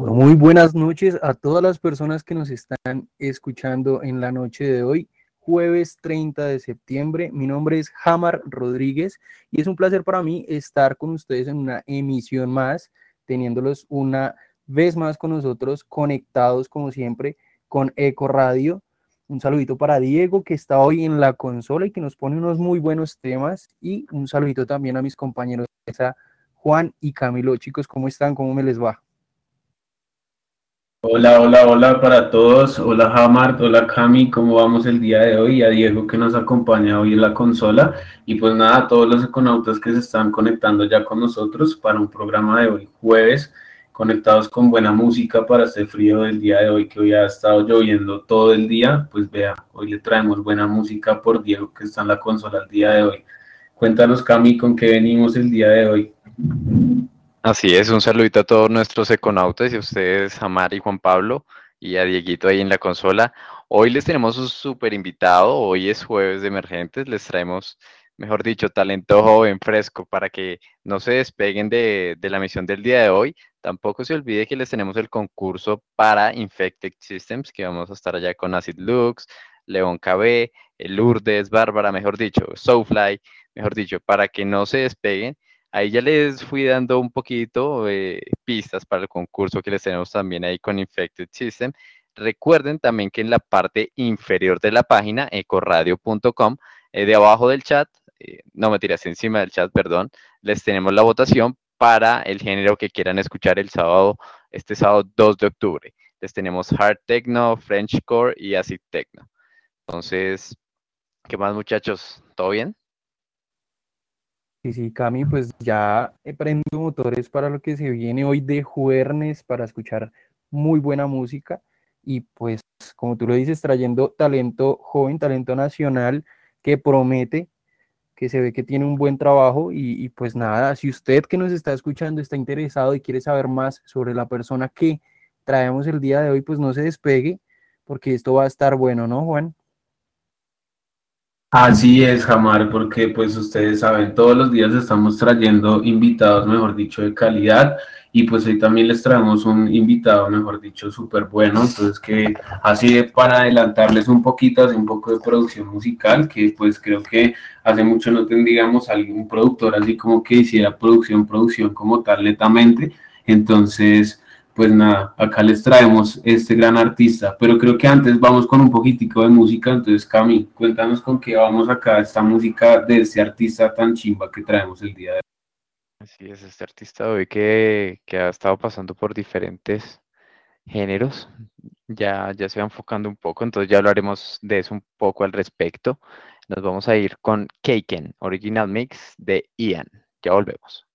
Muy buenas noches a todas las personas que nos están escuchando en la noche de hoy, jueves 30 de septiembre. Mi nombre es Hamar Rodríguez y es un placer para mí estar con ustedes en una emisión más, teniéndolos una vez más con nosotros conectados como siempre con Eco Radio. Un saludito para Diego que está hoy en la consola y que nos pone unos muy buenos temas y un saludito también a mis compañeros Juan y Camilo. Chicos, ¿cómo están? ¿Cómo me les va? Hola, hola, hola para todos. Hola Hamart, hola Cami, ¿cómo vamos el día de hoy? A Diego que nos acompaña hoy en la consola. Y pues nada, a todos los econautas que se están conectando ya con nosotros para un programa de hoy jueves, conectados con buena música para este frío del día de hoy que hoy ha estado lloviendo todo el día. Pues vea, hoy le traemos buena música por Diego que está en la consola el día de hoy. Cuéntanos Cami, ¿con qué venimos el día de hoy? Así es, un saludito a todos nuestros econautas y a ustedes, a y Juan Pablo y a Dieguito ahí en la consola. Hoy les tenemos un súper invitado, hoy es jueves de emergentes, les traemos, mejor dicho, talento joven, fresco, para que no se despeguen de, la misión del día de hoy. Tampoco se olvide que les tenemos el concurso para Infected Systems, que vamos a estar allá con Acid Lux, León KB, Lourdes, Bárbara, mejor dicho, Soulfly, mejor dicho, para que no se despeguen Ahí ya les fui dando un poquito de pistas para el concurso que les tenemos también ahí con Infected System. Recuerden también que en la parte inferior de la página, ecoradio.com, eh, de abajo del chat, eh, no me tiras encima del chat, perdón, les tenemos la votación para el género que quieran escuchar el sábado, este sábado 2 de octubre. Les tenemos Hard Techno, French Core y Acid Techno. Entonces, ¿qué más muchachos? ¿Todo bien? Sí, sí, Cami, pues ya prendo motores para lo que se viene hoy de jueves para escuchar muy buena música y pues como tú lo dices, trayendo talento joven, talento nacional que promete, que se ve que tiene un buen trabajo y, y pues nada, si usted que nos está escuchando está interesado y quiere saber más sobre la persona que traemos el día de hoy, pues no se despegue porque esto va a estar bueno, ¿no, Juan? Así es, Jamar, porque pues ustedes saben, todos los días estamos trayendo invitados, mejor dicho, de calidad y pues hoy también les traemos un invitado, mejor dicho, súper bueno, entonces que así para adelantarles un poquito, hace un poco de producción musical, que pues creo que hace mucho no tendríamos algún productor así como que hiciera producción, producción como tal netamente, entonces pues nada, acá les traemos este gran artista, pero creo que antes vamos con un poquitico de música, entonces Cami, cuéntanos con qué vamos acá, esta música de este artista tan chimba que traemos el día de hoy. Así es, este artista hoy que, ha estado pasando por diferentes géneros, ya, ya se va enfocando un poco, entonces ya hablaremos de eso un poco al respecto. Nos vamos a ir con Kaken, Original Mix de Ian. Ya volvemos.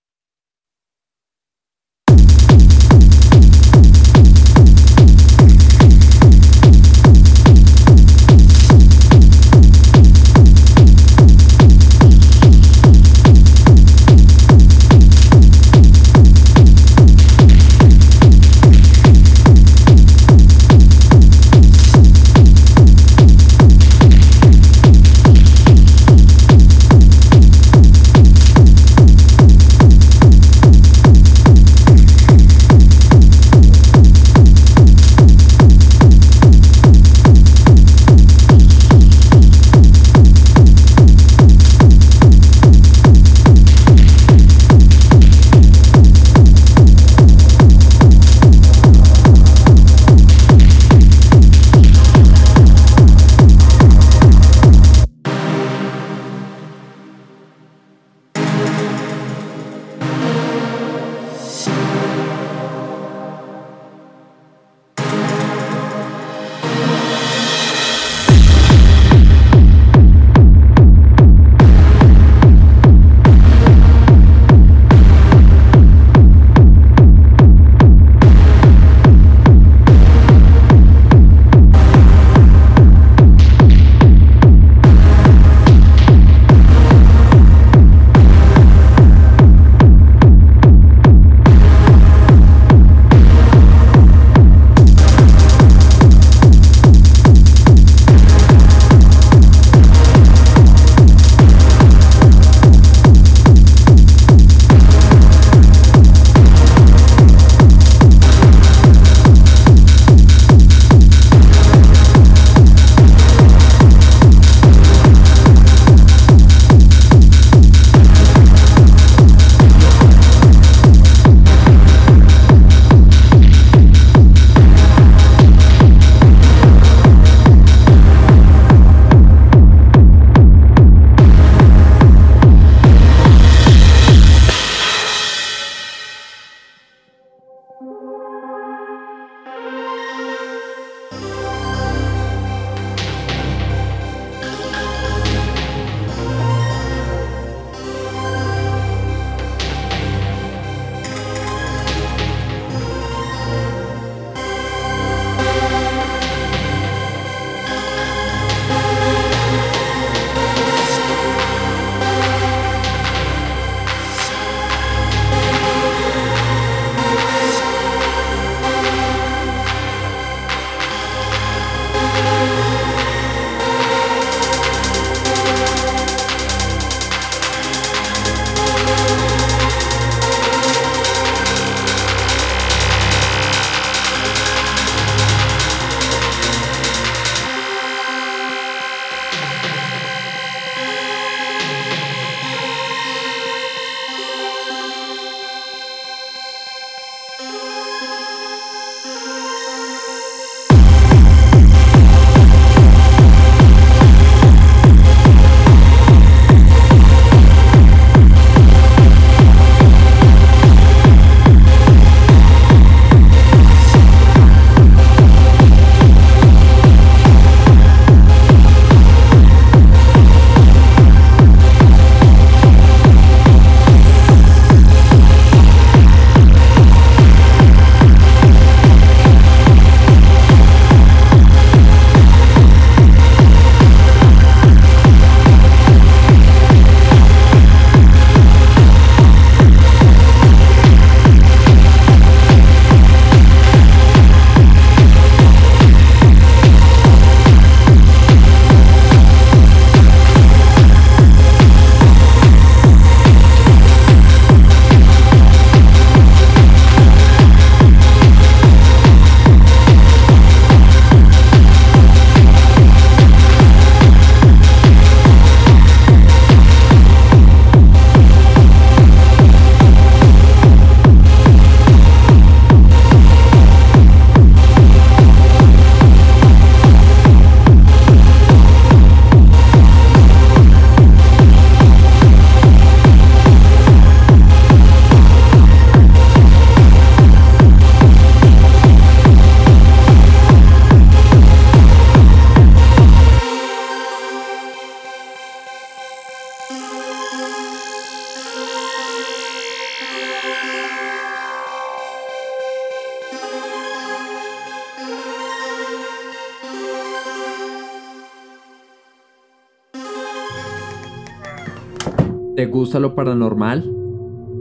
Paranormal?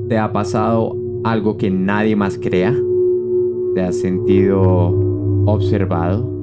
¿Te ha pasado algo que nadie más crea? ¿Te has sentido observado?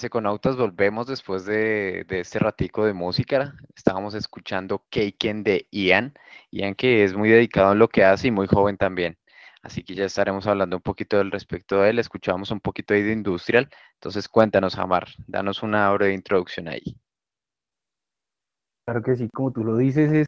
Sí, ese Econautas, volvemos después de, de este ratico de música. Estábamos escuchando Kaken de Ian. Ian que es muy dedicado en lo que hace y muy joven también. Así que ya estaremos hablando un poquito del respecto de él. Escuchamos un poquito ahí de Industrial. Entonces cuéntanos, Amar, danos una breve introducción ahí. Claro que sí, como tú lo dices, es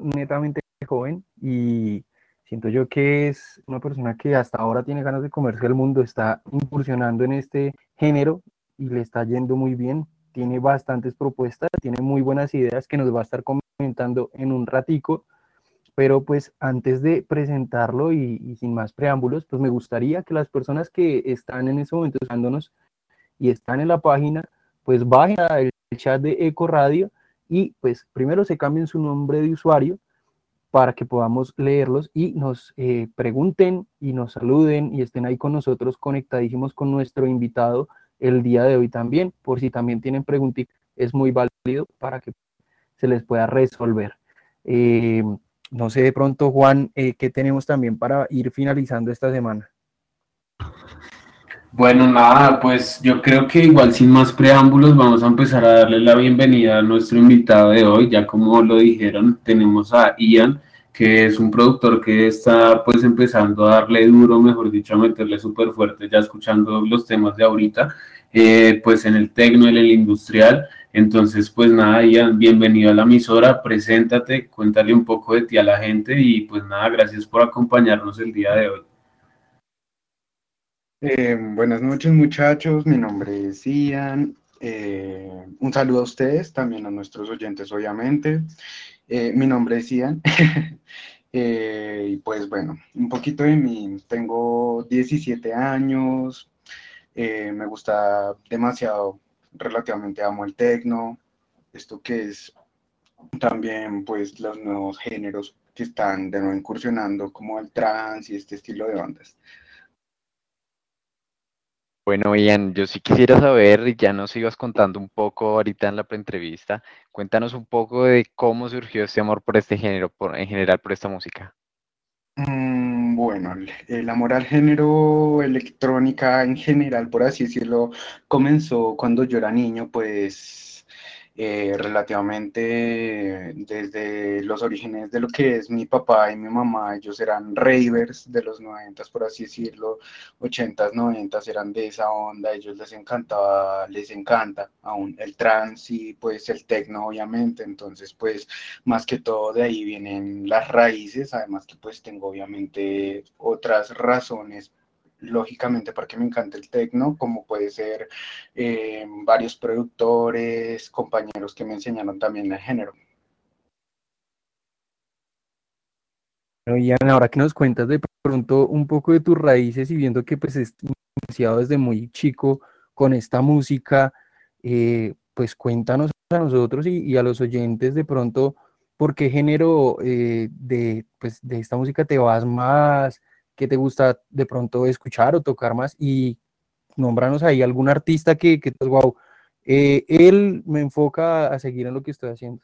netamente joven y siento yo que es una persona que hasta ahora tiene ganas de comerse el mundo, está incursionando en este género y le está yendo muy bien, tiene bastantes propuestas, tiene muy buenas ideas que nos va a estar comentando en un ratico, pero pues antes de presentarlo y, sin más preámbulos, pues me gustaría que las personas que están en ese momento escuchándonos y están en la página, pues bajen al chat de Eco Radio y pues primero se cambien su nombre de usuario para que podamos leerlos y nos eh, pregunten y nos saluden y estén ahí con nosotros conectadísimos con nuestro invitado el día de hoy también, por si también tienen preguntas, es muy válido para que se les pueda resolver. Eh, no sé de pronto, Juan, eh, ¿qué tenemos también para ir finalizando esta semana? Bueno, nada, pues yo creo que igual sin más preámbulos vamos a empezar a darle la bienvenida a nuestro invitado de hoy. Ya como lo dijeron, tenemos a Ian, que es un productor que está pues empezando a darle duro, mejor dicho, a meterle súper fuerte, ya escuchando los temas de ahorita, eh, pues en el tecno, en el industrial. Entonces, pues nada, Ian, bienvenido a la emisora, preséntate, cuéntale un poco de ti a la gente y pues nada, gracias por acompañarnos el día de hoy. Eh, buenas noches muchachos, mi nombre es Ian. Eh, un saludo a ustedes, también a nuestros oyentes obviamente. Mi nombre es Ian. Y pues bueno, un poquito de mí. Tengo 17 años, eh, me gusta demasiado, relativamente amo el tecno, esto que es también pues los nuevos géneros que están de nuevo incursionando como el trance y este estilo de bandas. Bueno, Ian, yo sí quisiera saber, ya nos ibas contando un poco ahorita en la preentrevista, cuéntanos un poco de cómo surgió este amor por este género, por, en general por esta música. Mm, bueno, el, el amor al género electrónica en general, por así decirlo, comenzó cuando yo era niño, pues eh, relativamente desde los orígenes de lo que es mi papá y mi mamá, ellos eran ravers de los noventas, por así decirlo, ochentas, noventas eran de esa onda, ellos les encantaba, les encanta aún el trance y pues el techno obviamente, entonces pues más que todo de ahí vienen las raíces, además que pues tengo obviamente otras razones lógicamente porque me encanta el techno, como puede ser eh, varios productores, compañeros que me enseñaron también el género. Bueno, Ian, ahora que nos cuentas de pronto un poco de tus raíces y viendo que pues iniciado desde muy chico con esta música, eh, pues cuéntanos a nosotros y, y, a los oyentes de pronto por qué género eh, de, pues, de esta música te vas más, qué te gusta de pronto escuchar o tocar más y nombranos ahí algún artista que, que wow, eh, él me enfoca a seguir en lo que estoy haciendo.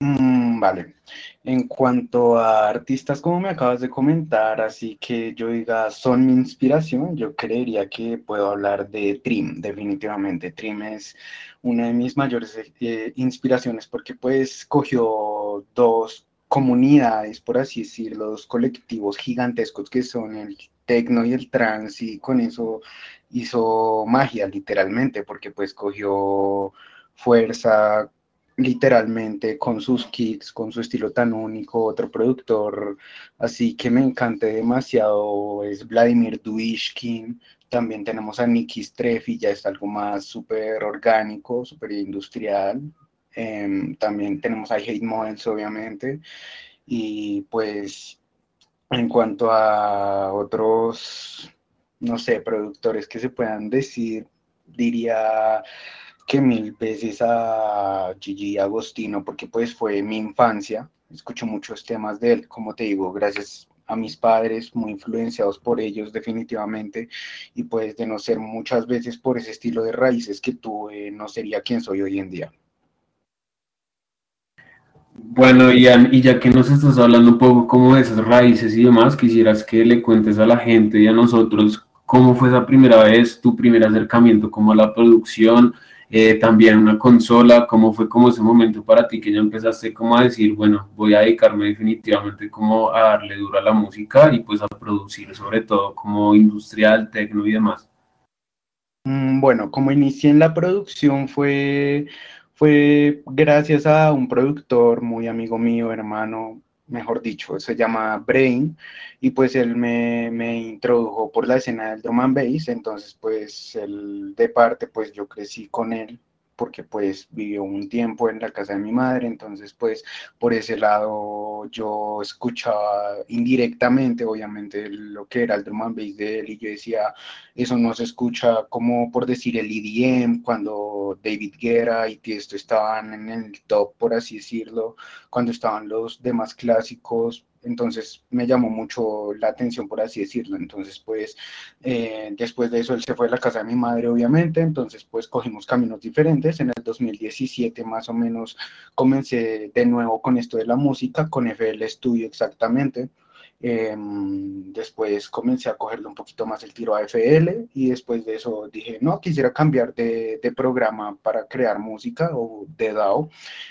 Mm, vale, en cuanto a artistas como me acabas de comentar, así que yo diga son mi inspiración, yo creería que puedo hablar de Trim, definitivamente. Trim es una de mis mayores eh, inspiraciones porque pues cogió dos comunidades, por así decirlo, dos colectivos gigantescos que son el tecno y el trance y con eso hizo magia literalmente porque pues cogió fuerza literalmente con sus kicks, con su estilo tan único, otro productor así que me encanta demasiado es Vladimir Duishkin, también tenemos a Nicky Streffi, ya es algo más súper orgánico, súper industrial, eh, también tenemos a Hate Models, obviamente. Y pues en cuanto a otros, no sé, productores que se puedan decir, diría que mil veces a Gigi Agostino, porque pues fue mi infancia, escucho muchos temas de él, como te digo, gracias a mis padres, muy influenciados por ellos definitivamente, y pues de no ser muchas veces por ese estilo de raíces que tuve, no sería quien soy hoy en día. Bueno, Ian, y ya que nos estás hablando un poco como de esas raíces y demás, quisieras que le cuentes a la gente y a nosotros cómo fue esa primera vez, tu primer acercamiento como a la producción, eh, también una consola, cómo fue como ese momento para ti que ya empezaste como a decir, bueno, voy a dedicarme definitivamente como a darle duro a la música y pues a producir sobre todo como industrial, tecno y demás. Mm, Bueno, como inicié en la producción fue, fue gracias a un productor muy amigo mío, hermano, mejor dicho, se llama Brain, y pues él me, me introdujo por la escena del drum and bass, entonces pues él de parte pues yo crecí con él porque pues vivió un tiempo en la casa de mi madre, entonces pues por ese lado yo escuchaba indirectamente obviamente lo que era el drum and bass de él y yo decía, eso no se escucha como por decir el EDM, cuando David Guerra y Tiesto estaban en el top, por así decirlo, cuando estaban los demás clásicos, entonces me llamó mucho la atención, por así decirlo. Entonces, pues, eh, después de eso, él se fue a la casa de mi madre, obviamente, entonces, pues, cogimos caminos diferentes. En el 2017, más o menos, comencé de nuevo con esto de la música, con FL Studio exactamente. Em, después comencé a cogerle un poquito más el tiro a FL y después de eso dije, no, quisiera cambiar de, de programa para crear música o de DAO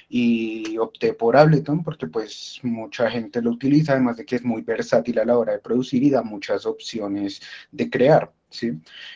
y opté por Ableton porque pues mucha gente lo utiliza, además de que es muy versátil a la hora de producir y da muchas opciones de crear. ¿Sí?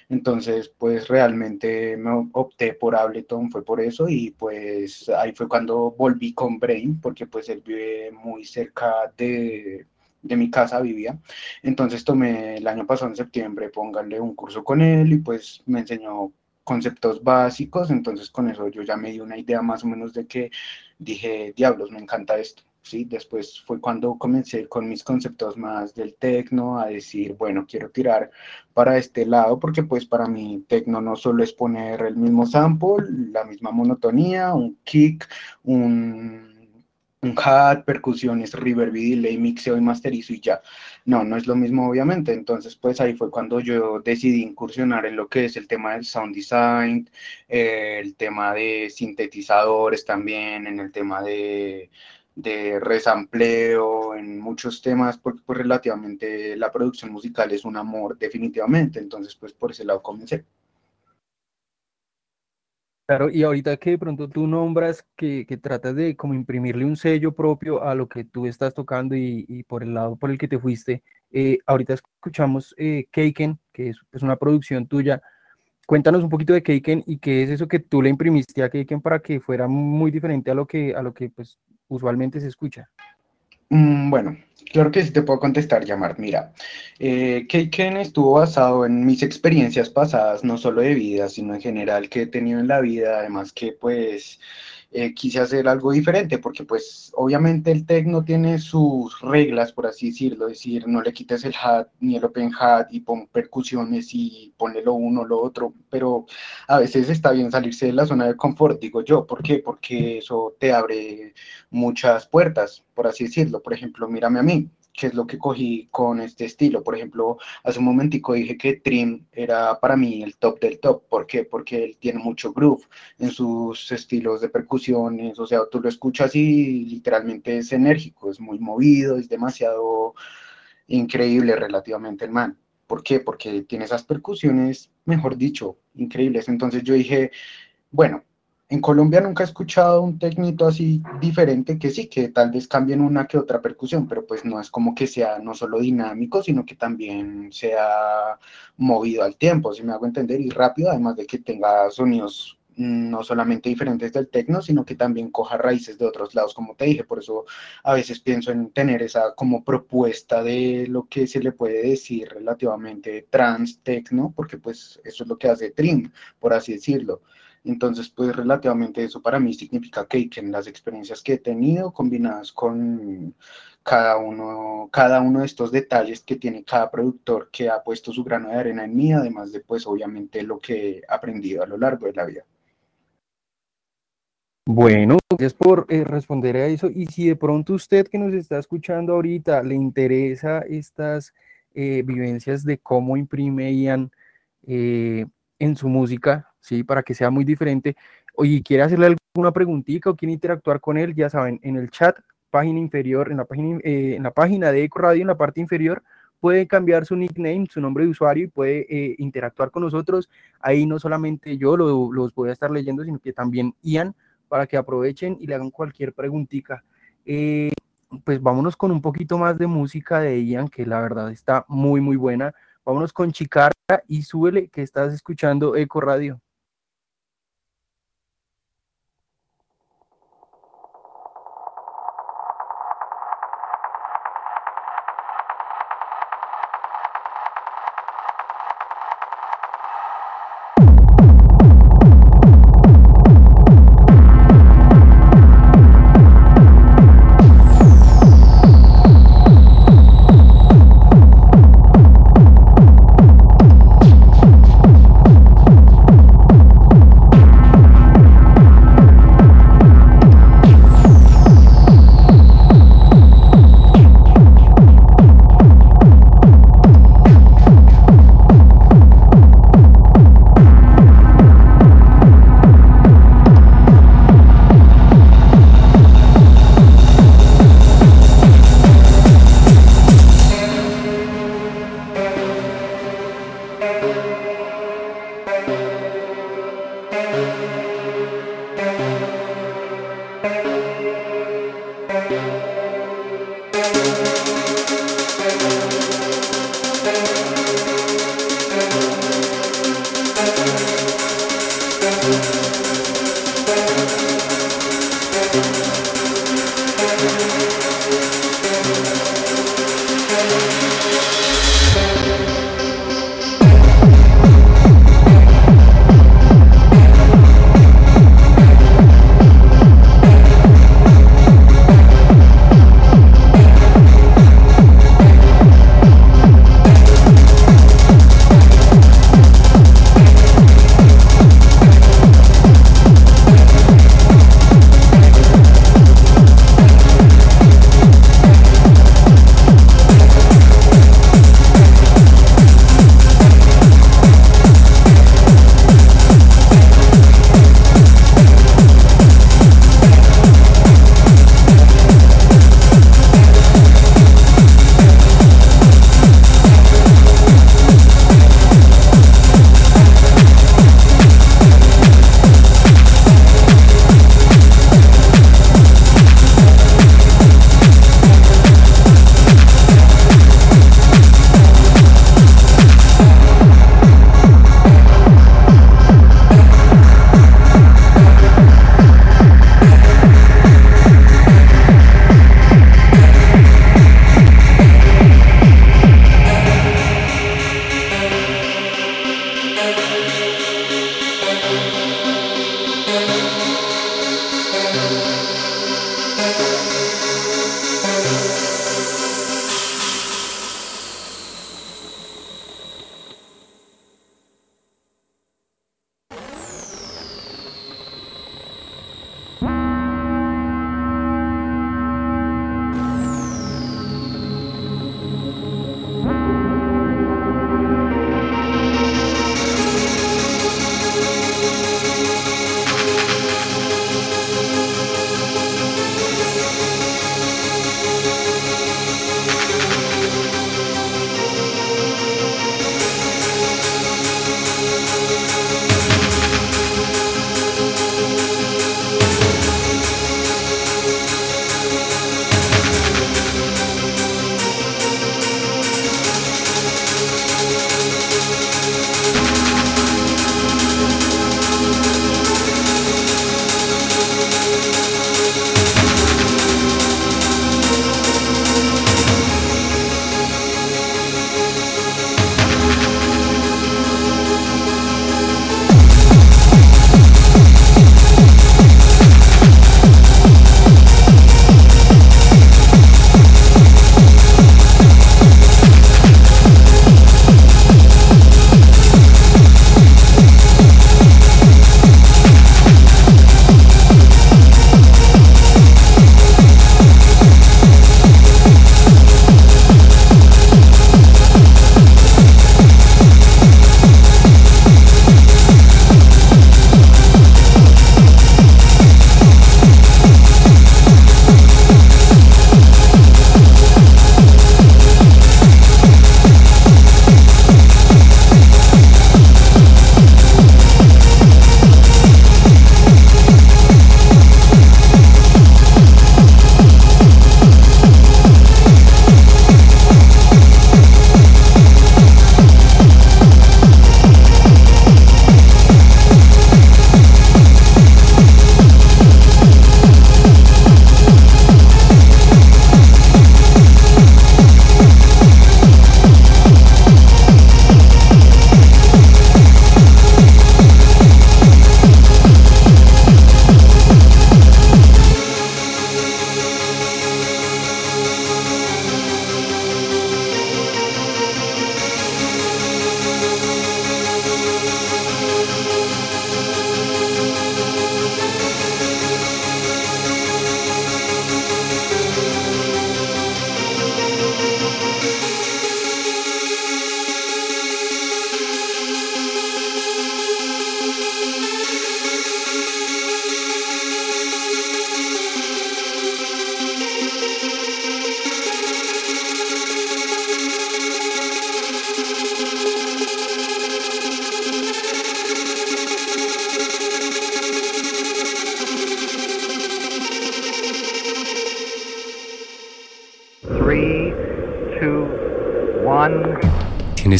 Entonces, pues realmente me opté por Ableton, fue por eso, y pues ahí fue cuando volví con Brain, porque pues él vive muy cerca de, de mi casa vivía. Entonces tomé el año pasado en septiembre, pónganle un curso con él y pues me enseñó conceptos básicos, entonces con eso yo ya me di una idea más o menos de que dije, diablos, me encanta esto. ¿Sí? Después fue cuando comencé con mis conceptos más del tecno, a decir, bueno, quiero tirar para este lado, porque pues para mí tecno no solo es poner el mismo sample, la misma monotonía, un kick, un un hat, percusiones, reverb y delay, mixeo y masterizo y ya. No, no es lo mismo obviamente. Entonces, pues ahí fue cuando yo decidí incursionar en lo que es el tema del sound design, eh, el tema de sintetizadores también, en el tema de, de resampleo, en muchos temas, porque pues relativamente la producción musical es un amor definitivamente. Entonces, pues por ese lado comencé. Claro, y ahorita que de pronto tú nombras que, que tratas de como imprimirle un sello propio a lo que tú estás tocando y, y por el lado por el que te fuiste, eh, ahorita escuchamos eh, Keiken, que es pues, una producción tuya. Cuéntanos un poquito de Keiken y qué es eso que tú le imprimiste a Keiken para que fuera muy diferente a lo que, a lo que pues, usualmente se escucha. Mm, bueno, claro que sí te puedo contestar, Yamar. Mira, eh, Keiken estuvo basado en mis experiencias pasadas, no solo de vida, sino en general que he tenido en la vida, además que pues eh, quise hacer algo diferente, porque pues obviamente el tecno tiene sus reglas, por así decirlo, es decir, no le quites el hat ni el open hat y pon percusiones y ponle lo uno, lo otro, pero a veces está bien salirse de la zona de confort, digo yo, ¿por qué? Porque eso te abre muchas puertas, por así decirlo, por ejemplo, mírame a mí, qué es lo que cogí con este estilo. Por ejemplo, hace un momentico dije que Trim era para mí el top del top. ¿Por qué? Porque él tiene mucho groove en sus estilos de percusiones. O sea, tú lo escuchas y literalmente es enérgico, es muy movido, es demasiado increíble relativamente el man. ¿Por qué? Porque tiene esas percusiones, mejor dicho, increíbles. Entonces yo dije, bueno, en Colombia nunca he escuchado un técnico así diferente, que sí, que tal vez cambien una que otra percusión, pero pues no es como que sea no solo dinámico, sino que también sea movido al tiempo, si me hago entender, y rápido, además de que tenga sonidos mm, no solamente diferentes del tecno, sino que también coja raíces de otros lados, como te dije, por eso a veces pienso en tener esa como propuesta de lo que se le puede decir relativamente trans tecno, porque pues eso es lo que hace Trim, por así decirlo. Entonces, pues relativamente eso para mí significa que, en las experiencias que he tenido combinadas con cada uno, cada uno de estos detalles que tiene cada productor que ha puesto su grano de arena en mí, además de pues obviamente lo que he aprendido a lo largo de la vida. Bueno, gracias por eh, responder a eso. Y si de pronto usted que nos está escuchando ahorita le interesa estas eh, vivencias de cómo imprime Ian eh, en su música, ¿sí? Para que sea muy diferente, y quiere hacerle alguna preguntita o quiere interactuar con él, ya saben, en el chat, página inferior, en la página, en la página de Eco Radio, en la parte inferior, puede cambiar su nickname, su nombre de usuario y puede interactuar con nosotros. Ahí no solamente yo los voy a estar leyendo, sino que también Ian para que aprovechen y le hagan cualquier preguntita. Eh, pues vámonos con un poquito más de música de Ian, que la verdad está muy, muy buena. Vámonos con Chicara y súbele que estás escuchando Eco Radio.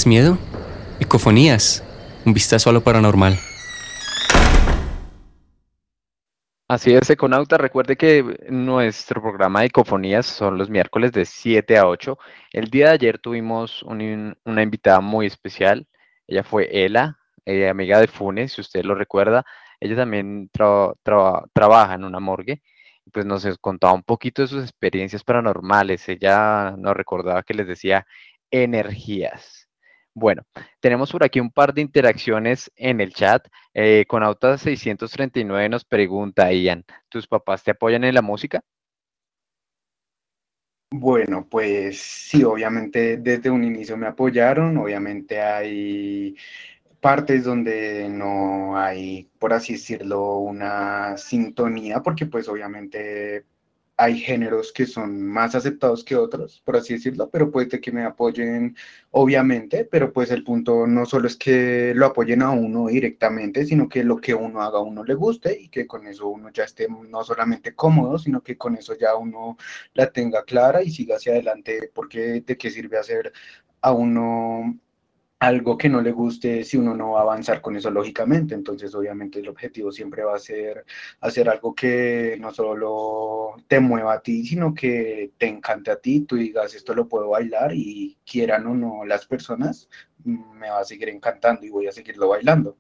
Miedo? Ecofonías, un vistazo a lo paranormal. Así es, Econauta. Recuerde que nuestro programa de Ecofonías son los miércoles de 7 a 8. El día de ayer tuvimos un- una invitada muy especial. Ella fue Ela, eh, amiga de Funes, si usted lo recuerda. Ella también tra- traba- trabaja en una morgue pues nos contaba un poquito de sus experiencias paranormales. Ella nos recordaba que les decía energías. Bueno, tenemos por aquí un par de interacciones en el chat. Eh, con Auta 639 nos pregunta Ian, ¿tus papás te apoyan en la música? Bueno, pues sí, obviamente desde un inicio me apoyaron, obviamente hay partes donde no hay, por así decirlo, una sintonía, porque pues obviamente hay géneros que son más aceptados que otros, por así decirlo, pero puede que me apoyen, obviamente, pero pues el punto no solo es que lo apoyen a uno directamente, sino que lo que uno haga a uno le guste y que con eso uno ya esté no solamente cómodo, sino que con eso ya uno la tenga clara y siga hacia adelante, porque de qué sirve hacer a uno algo que no le guste si uno no va a avanzar con eso lógicamente. Entonces, obviamente, el objetivo siempre va a ser hacer algo que no solo te mueva a ti, sino que te encante a ti, tú digas, esto lo puedo bailar y quieran o no las personas, me va a seguir encantando y voy a seguirlo bailando.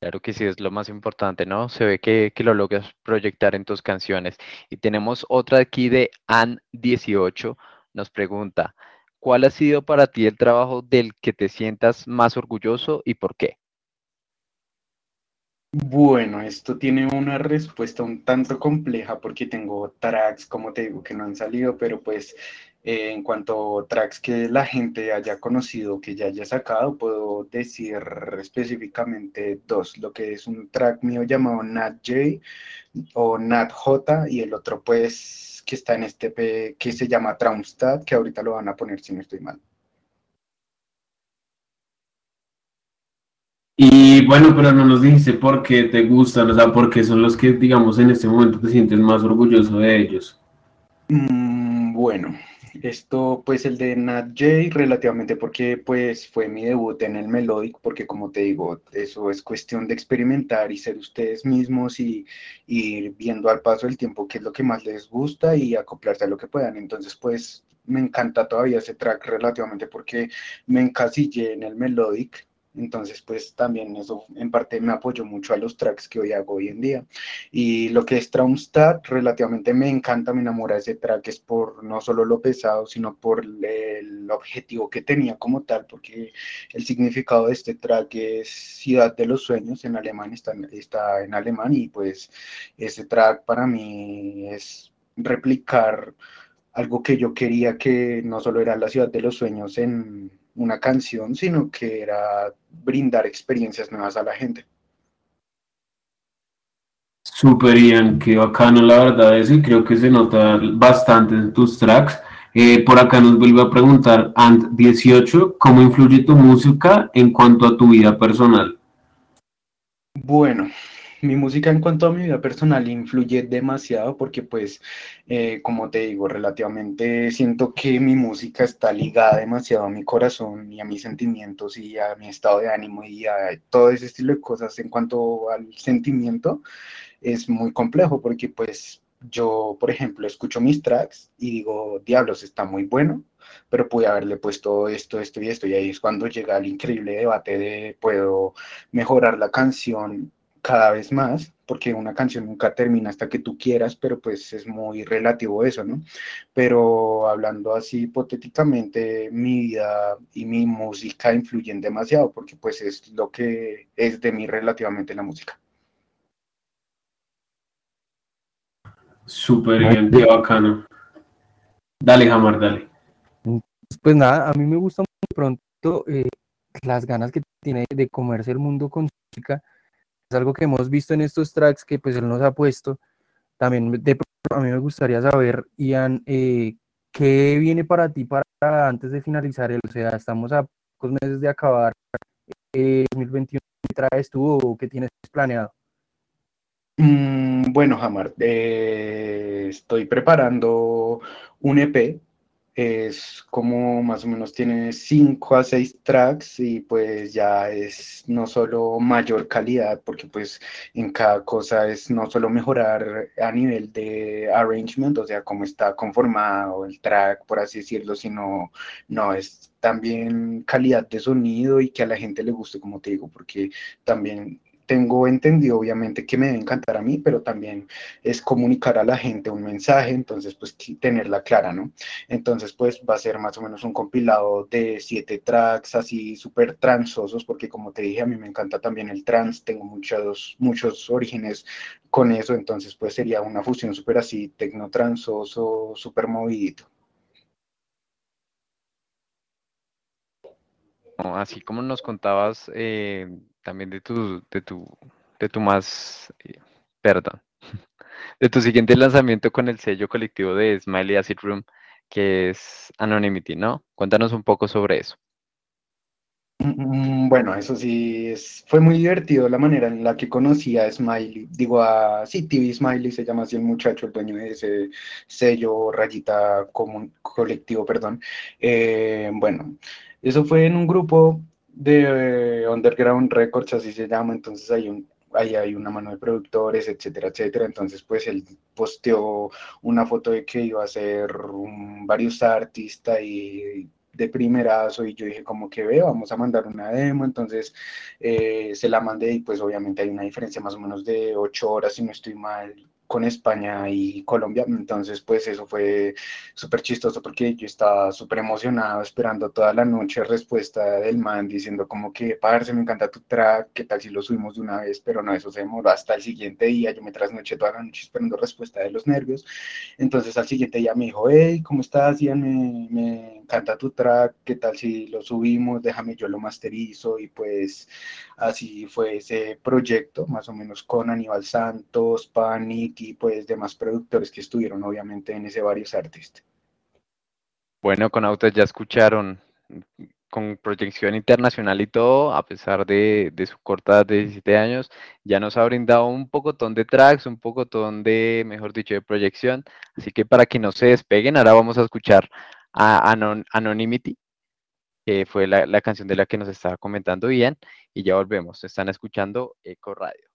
Claro que sí, es lo más importante, ¿no? Se ve que, que lo logras proyectar en tus canciones. Y tenemos otra aquí de An18, nos pregunta, ¿cuál ha sido para ti el trabajo del que te sientas más orgulloso y por qué? Bueno, esto tiene una respuesta un tanto compleja porque tengo tracks, como te digo, que no han salido, pero pues eh, en cuanto a tracks que la gente haya conocido, que ya haya sacado, puedo decir específicamente dos, lo que es un track mío llamado Nat J o Nat J y el otro pues que está en este EP que se llama Traumstad, que ahorita lo van a poner si no estoy mal. Y bueno, pero no nos dijiste por qué te gustan, o sea, por qué son los que, digamos, en este momento te sientes más orgulloso de ellos. Mm, bueno, esto pues el de Nat J relativamente porque pues fue mi debut en el Melodic, porque como te digo, eso es cuestión de experimentar y ser ustedes mismos y, y ir viendo al paso del tiempo qué es lo que más les gusta y acoplarse a lo que puedan. Entonces pues me encanta todavía ese track relativamente porque me encasillé en el Melodic. Entonces, pues también eso en parte me apoyó mucho a los tracks que hoy hago hoy en día. Y lo que es Traumstad, relativamente me encanta, me enamora ese track, es por no solo lo pesado, sino por el objetivo que tenía como tal, porque el significado de este track es Ciudad de los Sueños, en alemán está, está en alemán, y pues ese track para mí es replicar algo que yo quería que no solo era la Ciudad de los Sueños en una canción, sino que era brindar experiencias nuevas a la gente. Súper bien, qué bacano la verdad eso y creo que se nota bastante en tus tracks. Eh, por acá nos vuelve a preguntar Ant18, ¿cómo influye tu música en cuanto a tu vida personal? Bueno, mi música en cuanto a mi vida personal influye demasiado porque pues, eh, como te digo, relativamente siento que mi música está ligada demasiado a mi corazón y a mis sentimientos y a mi estado de ánimo y a todo ese estilo de cosas en cuanto al sentimiento es muy complejo porque pues yo, por ejemplo, escucho mis tracks y digo, diablos, está muy bueno, pero pude haberle puesto esto, esto y esto, y ahí es cuando llega el increíble debate de puedo mejorar la canción cada vez más, porque una canción nunca termina hasta que tú quieras, pero pues es muy relativo eso, ¿no? Pero hablando así hipotéticamente, mi vida y mi música influyen demasiado, porque pues es lo que es de mí relativamente la música. Súper bien, qué bacano. Dale, Jamar, dale. Pues nada, a mí me gusta muy pronto eh, las ganas que tiene de comerse el mundo con música. Es algo que hemos visto en estos tracks que pues él nos ha puesto. También de, a mí me gustaría saber, Ian, eh, ¿qué viene para ti para antes de finalizar el? O sea, estamos a pocos meses de acabar eh, 2021. ¿Qué traes tú o qué tienes planeado? Mm, bueno, Hamar, eh, estoy preparando un EP Es como más o menos tiene 5 a 6 tracks y pues ya es no solo mayor calidad, porque pues en cada cosa es no solo mejorar a nivel de arrangement, o sea, cómo está conformado el track, por así decirlo, sino no es también calidad de sonido y que a la gente le guste, como te digo, porque también tengo entendido obviamente que me debe encantar a mí, pero también es comunicar a la gente un mensaje, entonces pues tenerla clara, ¿no? Entonces pues va a ser más o menos un compilado de siete tracks así súper transosos, porque como te dije, a mí me encanta también el trans, tengo muchos, muchos orígenes con eso, entonces pues sería una fusión súper así, tecno-transoso, súper movidito. Así como nos contabas eh, también de tu, de tu, de tu más, eh, perdón, de tu siguiente lanzamiento con el sello colectivo de Smiley Acid Room, que es Anonymity, ¿no? Cuéntanos un poco sobre eso. Mm, bueno, eso sí, fue muy divertido la manera en la que conocí a Smiley, digo a, sí, TV Smiley se llama así el muchacho, el dueño de ese sello, rayita colectivo, perdón. Eh, bueno, eso fue en un grupo de Underground Records, así se llama, entonces hay un ahí hay una mano de productores, etcétera, etcétera. Entonces, pues él posteó una foto de que iba a ser varios artistas y de primerazo y yo dije como que veo, vamos a mandar una demo, entonces eh, se la mandé y pues obviamente hay una diferencia más o menos de ocho horas si no estoy mal con España y Colombia. Entonces, pues eso fue súper chistoso porque yo estaba súper emocionado esperando toda la noche respuesta del man diciendo como que, parce, me encanta tu track, qué tal si lo subimos de una vez, pero no, eso se demoró hasta el siguiente día. Yo me trasnoché toda la noche esperando respuesta de los nervios. Entonces, al siguiente día me dijo, hey, ¿cómo estás? Me, me encanta tu track, qué tal si lo subimos, déjame yo lo masterizo y pues así fue ese proyecto, más o menos con Aníbal Santos, Panic, y pues demás productores que estuvieron obviamente en ese varios artistas. Bueno, con Autos ya escucharon con proyección internacional y todo, a pesar de, su corta edad de 17 años, ya nos ha brindado un pocotón de tracks, un pocotón de, mejor dicho, de proyección. Así que para que no se despeguen, ahora vamos a escuchar a Anonymity, que fue la, la canción de la que nos estaba comentando Ian, y ya volvemos. Están escuchando Eco Radio.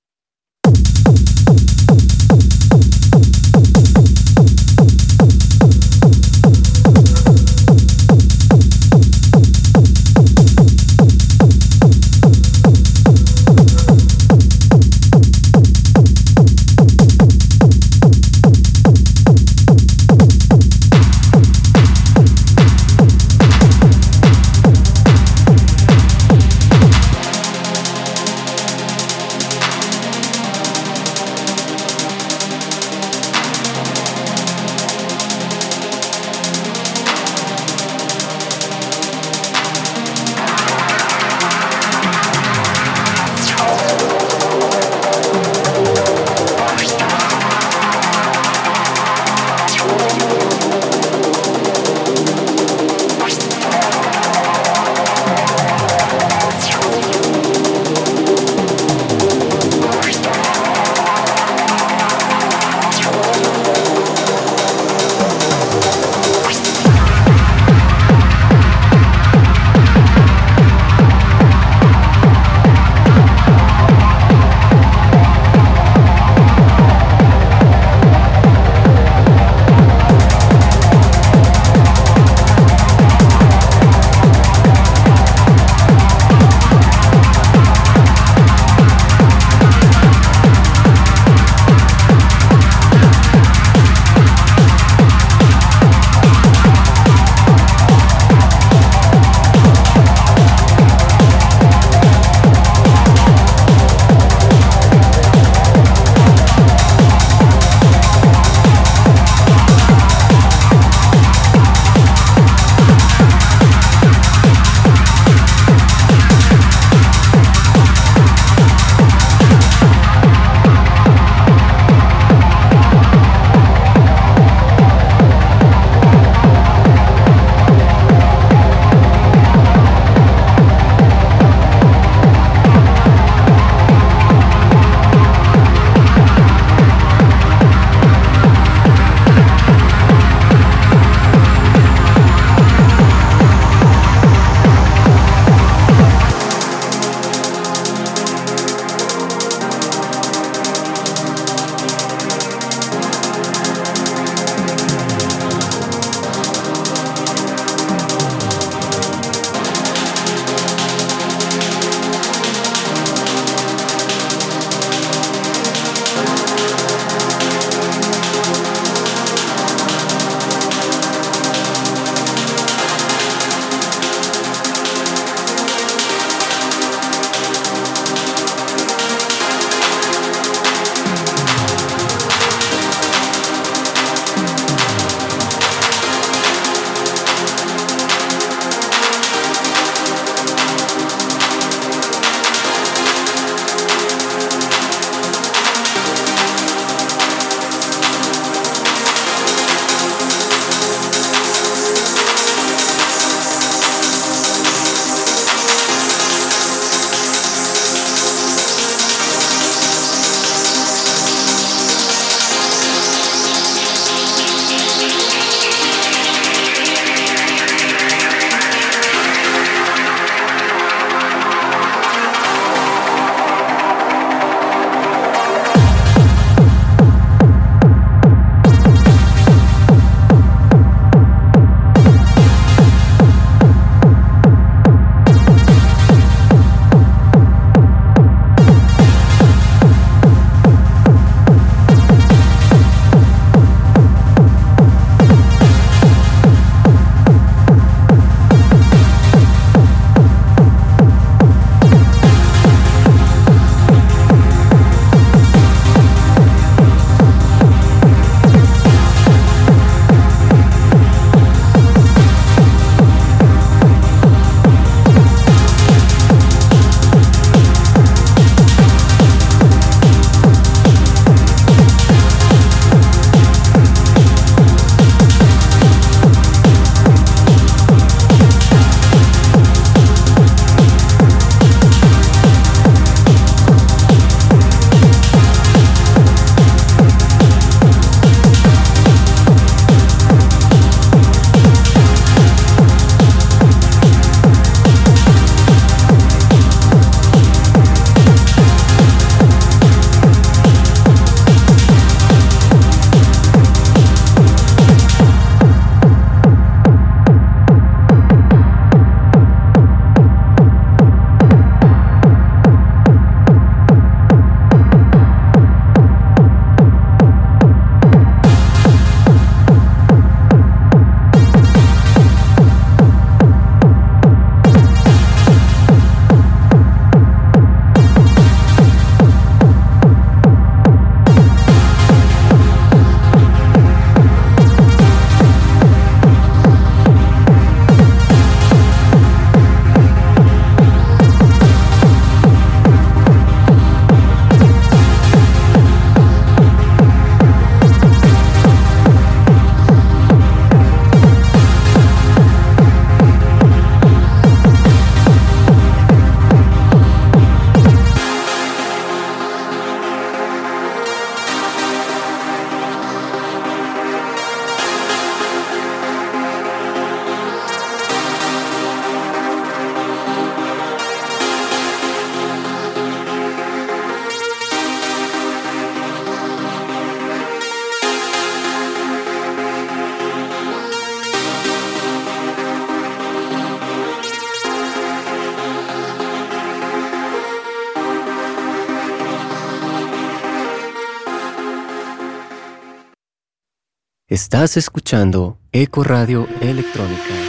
Estás escuchando Eco Radio Electrónica.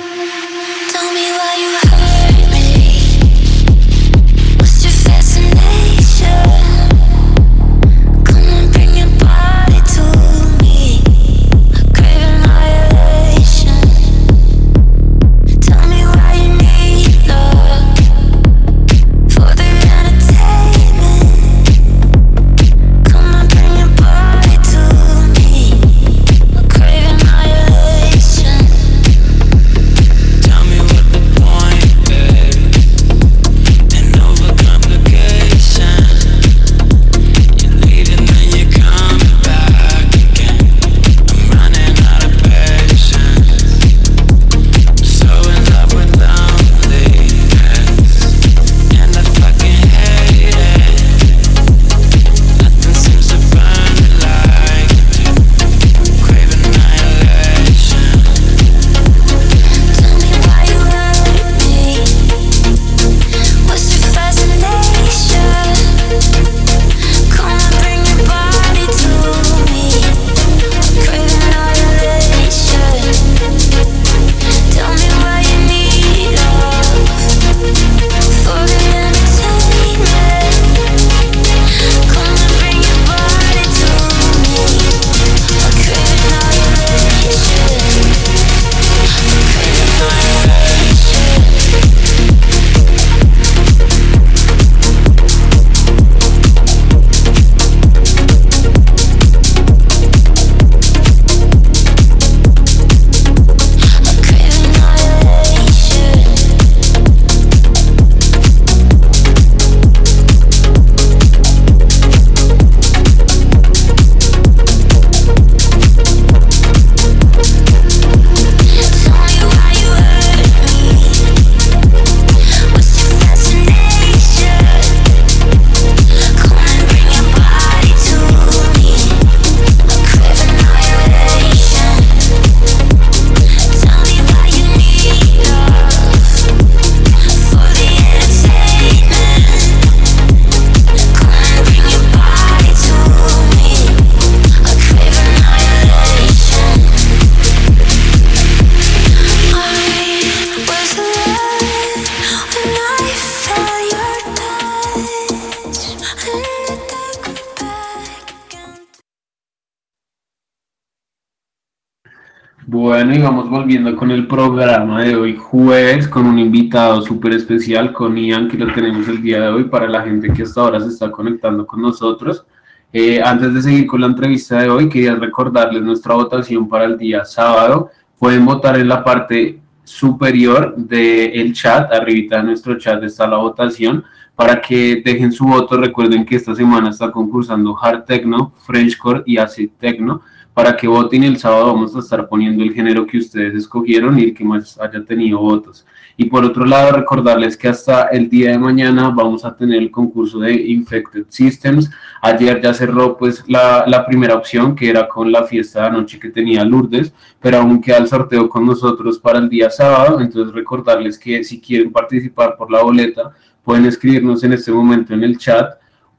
Bueno, y vamos volviendo con el programa de hoy jueves con un invitado súper especial, con Ian, que lo tenemos el día de hoy para la gente que hasta ahora se está conectando con nosotros. Eh, antes de seguir con la entrevista de hoy, quería recordarles nuestra votación para el día sábado. Pueden votar en la parte superior del chat, arribita de nuestro chat está la votación, para que dejen su voto. Recuerden que esta semana está concursando Hard Techno, Frenchcore y Acid Techno. Para que voten el sábado vamos a estar poniendo el género que ustedes escogieron y el que más haya tenido votos. Y por otro lado, recordarles que hasta el día de mañana vamos a tener el concurso de Infected Systems. Ayer ya cerró pues la, la primera opción, que era con la fiesta de anoche que tenía Lourdes, pero aún queda el sorteo con nosotros para el día sábado. Entonces recordarles que si quieren participar por la boleta, pueden escribirnos en este momento en el chat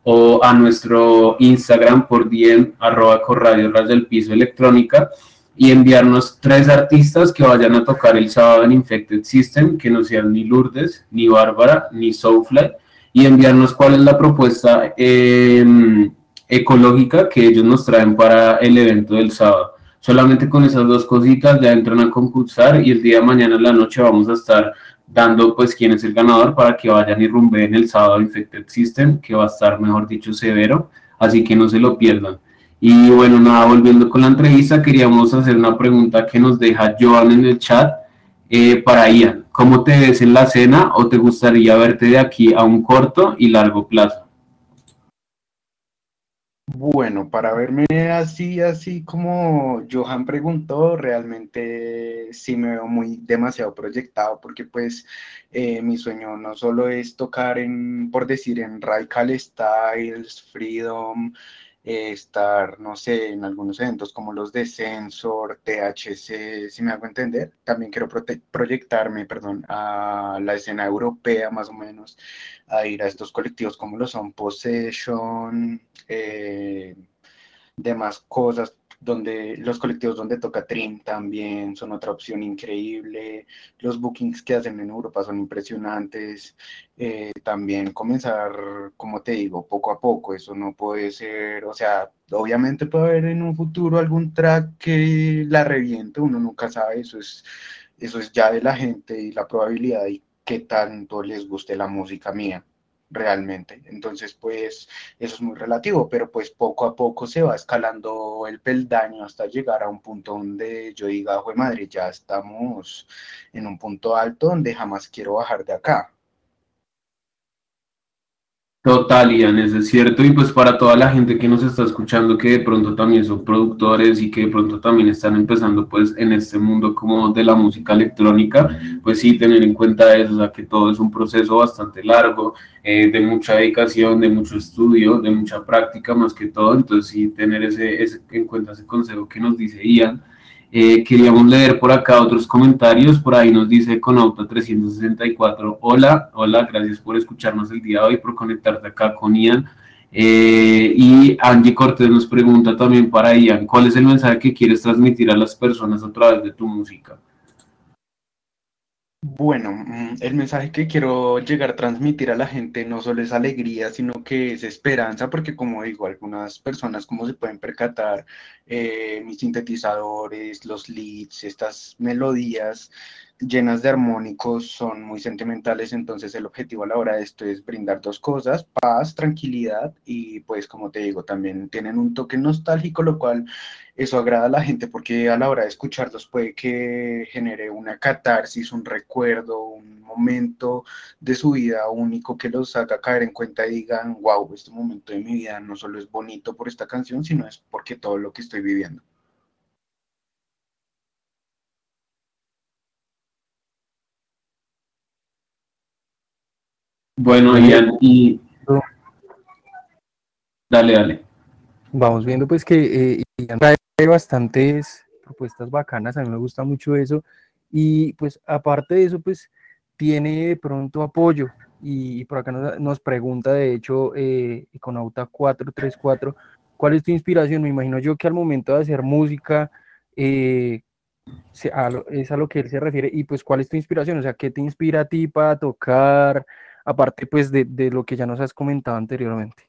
o a nuestro Instagram por DM, arroba corradio ras del piso electrónica y enviarnos tres artistas que vayan a tocar el sábado en Infected System, que no sean ni Lourdes, ni Bárbara, ni Soulfly, y enviarnos cuál es la propuesta eh, ecológica que ellos nos traen para el evento del sábado. Solamente con esas dos cositas ya entran a concursar y el día de mañana en la noche vamos a estar dando pues quién es el ganador para que vayan y rumbeen el sábado Infected System, que va a estar, mejor dicho, severo, así que no se lo pierdan. Y bueno, nada, volviendo con la entrevista, queríamos hacer una pregunta que nos deja Joan en el chat eh, para Ian. ¿Cómo te ves en la cena o te gustaría verte de aquí a un corto y largo plazo? Bueno, para verme así, así como Johan preguntó, realmente sí me veo muy demasiado proyectado porque pues eh, mi sueño no solo es tocar en, por decir, en Radical Styles, Freedom, eh, estar, no sé, en algunos eventos como los de Sensor, THC, si me hago entender. También quiero proyectarme, perdón, a la escena europea más o menos, a ir a estos colectivos como lo son Possession, eh, demás cosas donde los colectivos donde toca Trim también son otra opción increíble, los bookings que hacen en Europa son impresionantes, eh, también comenzar, como te digo, poco a poco, eso no puede ser, o sea, obviamente puede haber en un futuro algún track que la reviente, uno nunca sabe, eso es, eso es ya de la gente y la probabilidad y qué tanto les guste la música mía realmente. Entonces, pues eso es muy relativo, pero pues poco a poco se va escalando el peldaño hasta llegar a un punto donde yo diga, jue madre, ya estamos en un punto alto donde jamás quiero bajar de acá. Total, Ian, es cierto. Y pues para toda la gente que nos está escuchando, que de pronto también son productores y que de pronto también están empezando pues en este mundo como de la música electrónica, pues sí, tener en cuenta eso, o sea, que todo es un proceso bastante largo, eh, de mucha dedicación, de mucho estudio, de mucha práctica más que todo. Entonces sí, tener ese, ese en cuenta ese consejo que nos dice Ian. Eh, queríamos leer por acá otros comentarios. Por ahí nos dice Conauta 364. Hola, hola, gracias por escucharnos el día de hoy, por conectarte acá con Ian. Eh, y Angie Cortés nos pregunta también para Ian, ¿cuál es el mensaje que quieres transmitir a las personas a través de tu música? Bueno, mm, el mensaje que quiero llegar a transmitir a la gente no solo es alegría, sino que es esperanza, porque como digo, algunas personas, como se pueden percatar, eh, mis sintetizadores, los leads, estas melodías llenas de armónicos son muy sentimentales, entonces el objetivo a la hora de esto es brindar dos cosas, paz, tranquilidad y pues como te digo, también tienen un toque nostálgico, lo cual eso agrada a la gente porque a la hora de escucharlos puede que genere una catarsis, un recuerdo, un momento de su vida único que los haga caer en cuenta y digan, wow, este momento de mi vida no solo es bonito por esta canción, sino es porque todo lo que estoy viviendo. Bueno, Ian, y... Dale, dale. Vamos viendo pues que eh, Ian trae bastantes propuestas bacanas, a mí me gusta mucho eso. Y pues aparte de eso, pues tiene de pronto apoyo. Y, por acá nos, nos pregunta, de hecho, eh, Econauta 434, ¿cuál es tu inspiración? Me imagino yo que al momento de hacer música, eh, se- a lo- es a lo que él se refiere. Y pues, ¿cuál es tu inspiración? O sea, ¿qué te inspira a ti para tocar? Aparte, pues, de, de lo que ya nos has comentado anteriormente.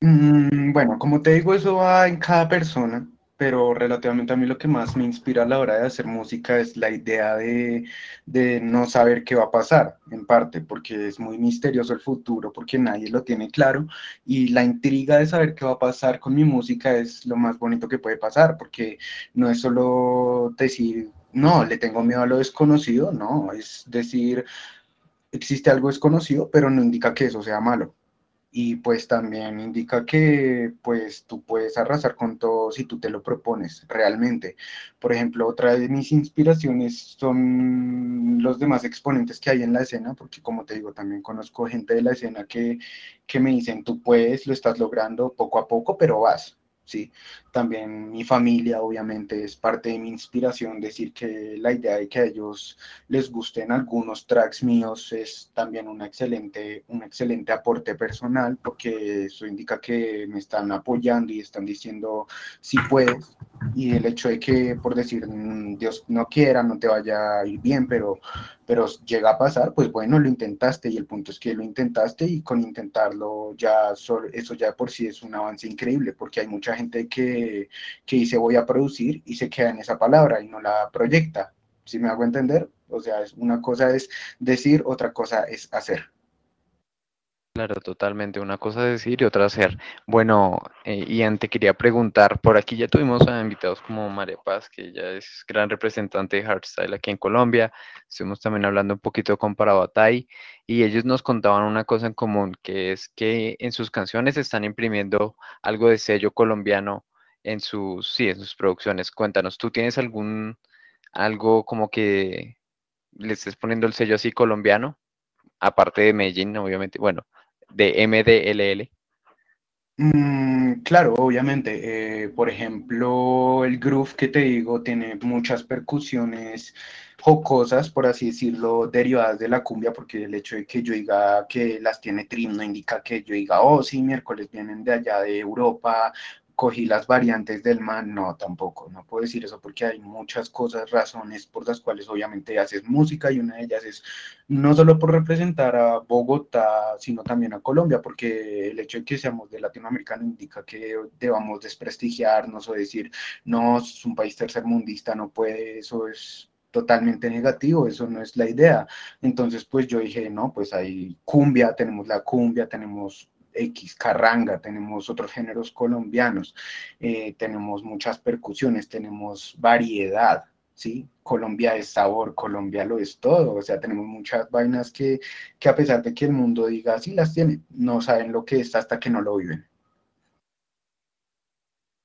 Mm, Bueno, como te digo, eso va en cada persona, pero relativamente a mí lo que más me inspira a la hora de hacer música es la idea de, de no saber qué va a pasar, en parte, porque es muy misterioso el futuro, porque nadie lo tiene claro, y la intriga de saber qué va a pasar con mi música es lo más bonito que puede pasar, porque no es solo decir, no, le tengo miedo a lo desconocido, no, es decir, existe algo desconocido, pero no indica que eso sea malo y pues también indica que pues tú puedes arrasar con todo si tú te lo propones realmente. Por ejemplo, otra de mis inspiraciones son los demás exponentes que hay en la escena, porque como te digo, también conozco gente de la escena que, que me dicen, tú puedes, lo estás logrando poco a poco, pero vas. Sí, también mi familia obviamente es parte de mi inspiración, decir que la idea de que a ellos les gusten algunos tracks míos es también un excelente, un excelente aporte personal porque eso indica que me están apoyando y están diciendo si puedes y el hecho de que por decir "Mm, Dios no quiera, no te vaya a ir bien, pero, pero llega a pasar, pues bueno, lo intentaste y el punto es que lo intentaste y con intentarlo ya eso ya por sí es un avance increíble porque hay mucha gente que, que dice voy a producir y se queda en esa palabra y no la proyecta. ¿Sí me hago entender? O sea, una cosa es decir, otra cosa es hacer. Claro, totalmente. Una cosa decir y otra hacer. Bueno, eh, Ian, te quería preguntar, por aquí ya tuvimos a invitados como María Paz, que ya es gran representante de hardstyle aquí en Colombia. Estuvimos también hablando un poquito con Parabatay y ellos nos contaban una cosa en común, que es que en sus canciones están imprimiendo algo de sello colombiano en sus, sí, en sus producciones. Cuéntanos, ¿tú tienes algún, algo como que le estés poniendo el sello así colombiano? Aparte de Medellín, obviamente, bueno, de MDLL. Mm, claro, obviamente. eh, por ejemplo, el groove que te digo tiene muchas percusiones jocosas, por así decirlo, derivadas de la cumbia, porque el hecho de que yo diga que las tiene Trim no indica que yo diga, oh, sí, miércoles vienen de allá de Europa, cogí las variantes del man, no, tampoco, no puedo decir eso porque hay muchas cosas, razones por las cuales obviamente haces música y una de ellas es no solo por representar a Bogotá, sino también a Colombia, porque el hecho de que seamos de Latinoamérica no indica que debamos desprestigiarnos o decir, no, es un país tercermundista, no puede, eso es totalmente negativo, eso no es la idea. Entonces, pues yo dije, no, pues hay cumbia, tenemos la cumbia, tenemos X, carranga, tenemos otros géneros colombianos, eh, tenemos muchas percusiones, tenemos variedad, ¿sí? Colombia es sabor, Colombia lo es todo, o sea, tenemos muchas vainas que, que a pesar de que el mundo diga, sí las tiene, no saben lo que es hasta que no lo viven.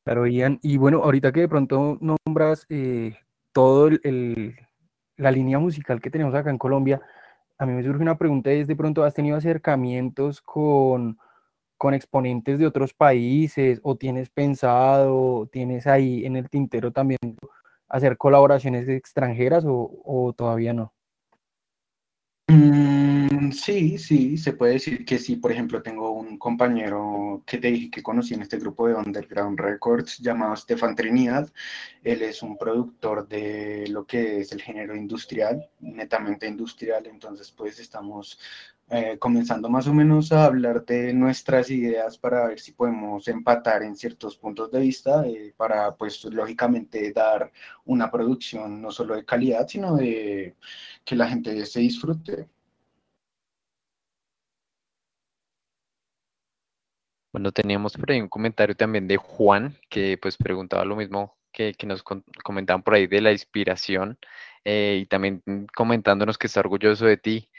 Claro, Ian. Y bueno, ahorita que de pronto nombras eh, todo el, la línea musical que tenemos acá en Colombia, a mí me surge una pregunta, es de pronto, ¿has tenido acercamientos con, con exponentes de otros países o tienes pensado, tienes ahí en el tintero también hacer colaboraciones extranjeras o, o todavía no? Mm, sí, sí, se puede decir que sí. Por ejemplo, tengo un compañero que te dije que conocí en este grupo de Underground Records llamado Stefan Trinidad. Él es un productor de lo que es el género industrial, netamente industrial. Entonces, pues estamos eh, comenzando más o menos a hablar de nuestras ideas para ver si podemos empatar en ciertos puntos de vista, eh, para pues lógicamente dar una producción no solo de calidad, sino de que la gente se disfrute. Bueno, teníamos por ahí un comentario también de Juan, que pues preguntaba lo mismo que, que nos comentaban por ahí de la inspiración eh, y también mm, comentándonos que está orgulloso de ti.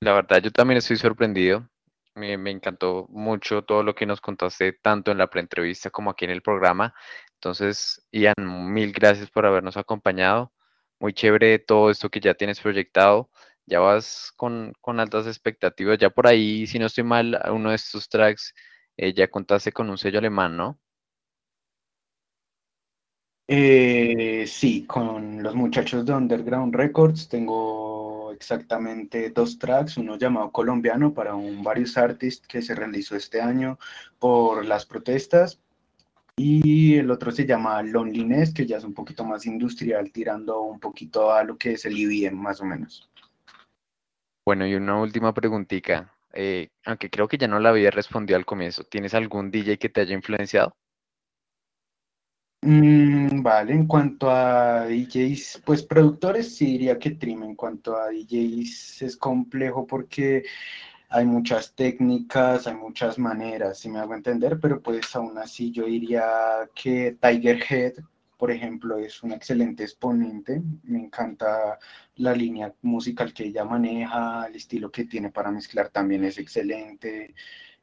La verdad, yo también estoy sorprendido. Me, encantó mucho todo lo que nos contaste, tanto en la preentrevista como aquí en el programa. Entonces, Ian, mil gracias por habernos acompañado. Muy chévere todo esto que ya tienes proyectado. Ya vas con, con altas expectativas. Ya por ahí, si no estoy mal, uno de estos tracks eh, ya contaste con un sello alemán, ¿no? Eh, sí, con los muchachos de Underground Records tengo exactamente dos tracks, uno llamado Colombiano para un Various Artist que se realizó este año por las protestas y el otro se llama Loneliness, que ya es un poquito más industrial, tirando un poquito a lo que es el IBM más o menos. Bueno, y una última preguntita, eh, aunque creo que ya no la había respondido al comienzo. ¿Tienes algún DJ que te haya influenciado? Mm, vale, en cuanto a DJs, pues productores sí diría que Trim, en cuanto a DJs es complejo porque hay muchas técnicas, hay muchas maneras, si me hago entender, pero pues aún así yo diría que Tiger Head, por ejemplo, es un excelente exponente, me encanta la línea musical que ella maneja, el estilo que tiene para mezclar también es excelente.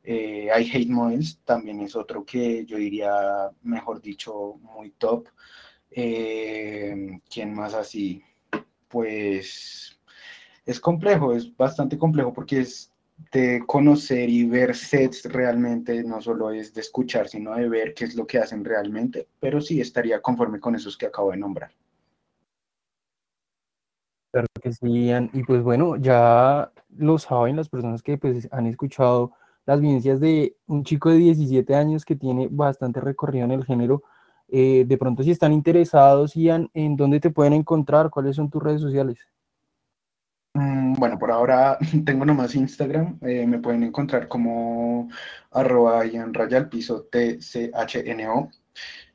Eh, I Hate Models también es otro que yo diría, mejor dicho, muy top. Eh, ¿quién más así? Pues es complejo, es bastante complejo porque es de conocer y ver sets realmente, no solo es de escuchar, sino de ver qué es lo que hacen realmente, pero sí estaría conforme con esos que acabo de nombrar. Claro que sí. Y pues bueno, ya lo saben las personas que pues han escuchado las vivencias de un chico de 17 años que tiene bastante recorrido en el género. Eh, de pronto, si están interesados, Ian, ¿en dónde te pueden encontrar? ¿Cuáles son tus redes sociales? Mm, Bueno, por ahora tengo nomás Instagram, eh, me pueden encontrar como arroba Ian piso.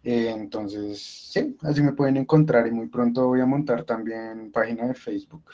Eh, entonces, sí, así me pueden encontrar y muy pronto voy a montar también página de Facebook.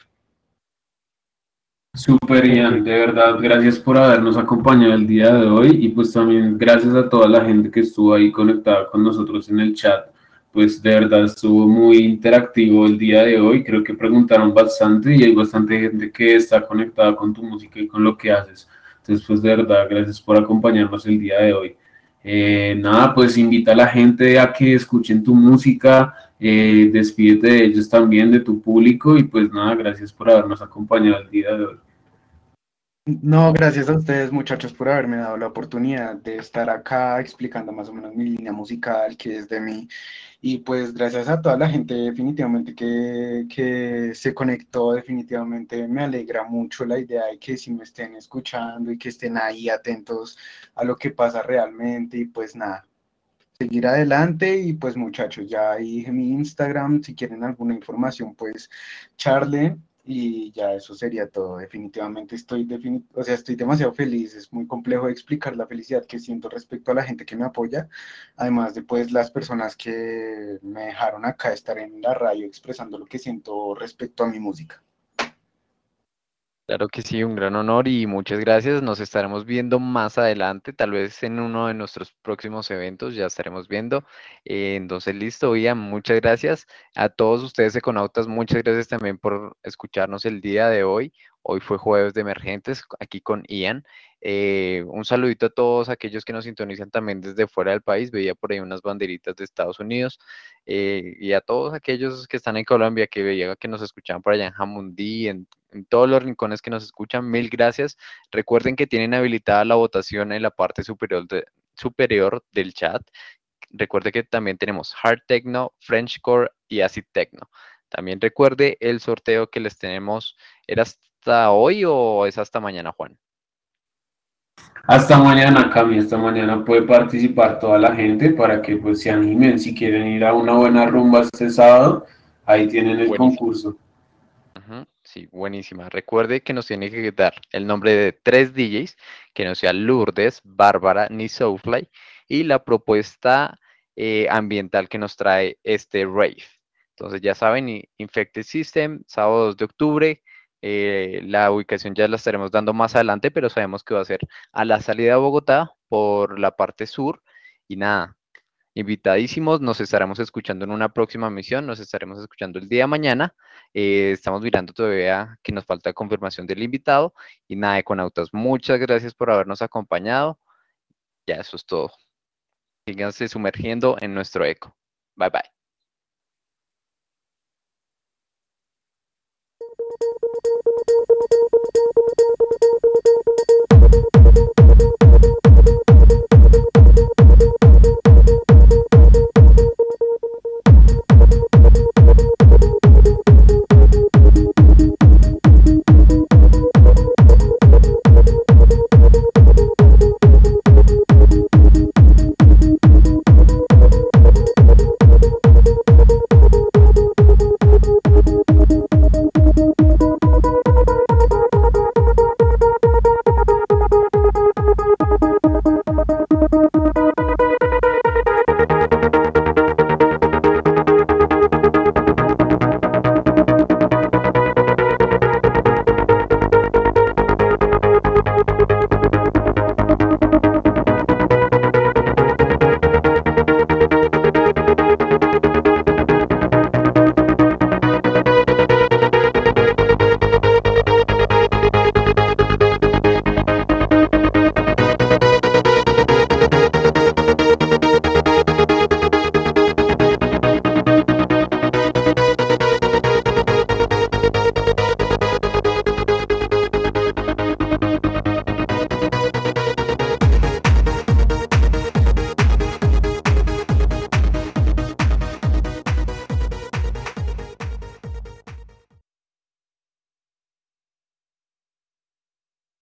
Super Ian, de verdad, gracias por habernos acompañado el día de hoy y pues también gracias a toda la gente que estuvo ahí conectada con nosotros en el chat. Pues de verdad estuvo muy interactivo el día de hoy, creo que preguntaron bastante y hay bastante gente que está conectada con tu música y con lo que haces. Entonces, pues de verdad, gracias por acompañarnos el día de hoy. Eh, nada, pues invita a la gente a que escuchen tu música, eh, despídete de ellos también, de tu público y pues nada, gracias por habernos acompañado el día de hoy. No, gracias a ustedes muchachos por haberme dado la oportunidad de estar acá explicando más o menos mi línea musical, que es de mí. Y pues gracias a toda la gente definitivamente que, que se conectó, definitivamente me alegra mucho la idea de que si me estén escuchando y que estén ahí atentos a lo que pasa realmente. Y pues nada, seguir adelante y pues muchachos, ya dije mi Instagram, si quieren alguna información pues charlen y ya eso sería todo. Definitivamente estoy, defini- o sea, estoy demasiado feliz, es muy complejo explicar la felicidad que siento respecto a la gente que me apoya, además de pues las personas que me dejaron acá estar en la radio expresando lo que siento respecto a mi música. Claro que sí, un gran honor y muchas gracias. Nos estaremos viendo más adelante, tal vez en uno de nuestros próximos eventos, ya estaremos viendo. Eh, entonces, listo, Ian, muchas gracias. A todos ustedes econautas, muchas gracias también por escucharnos el día de hoy. Hoy fue jueves de emergentes aquí con Ian. Eh, un saludito a todos aquellos que nos sintonizan también desde fuera del país. Veía por ahí unas banderitas de Estados Unidos. eh, y a todos aquellos que están en Colombia, que veía que nos escuchaban por allá en Jamundí, en en todos los rincones que nos escuchan, mil gracias. Recuerden que tienen habilitada la votación en la parte superior, superior del chat. Recuerde que también tenemos Hard Techno, Frenchcore y Acid Techno. También recuerde el sorteo que les tenemos. ¿Era hasta hoy o es hasta mañana, Juan? Hasta mañana, Cami, hasta mañana puede participar toda la gente para que pues se animen si quieren ir a una buena rumba este sábado, ahí tienen el Buenísimo. concurso. Sí, buenísima. Recuerde que nos tiene que dar el nombre de tres DJs, que no sea Lourdes, Bárbara ni Soulfly, y la propuesta eh, ambiental que nos trae este rave. Entonces ya saben, Infected System, sábado 2 de octubre. Eh, la ubicación ya la estaremos dando más adelante, pero sabemos que va a ser a la salida de Bogotá por la parte sur. Y nada, invitadísimos, nos estaremos escuchando en una próxima misión, nos estaremos escuchando el día de mañana. Eh, estamos mirando todavía que nos falta confirmación del invitado. Y nada, Econautas, muchas gracias por habernos acompañado. Ya eso es todo. Síganse sumergiendo en nuestro eco. Bye bye.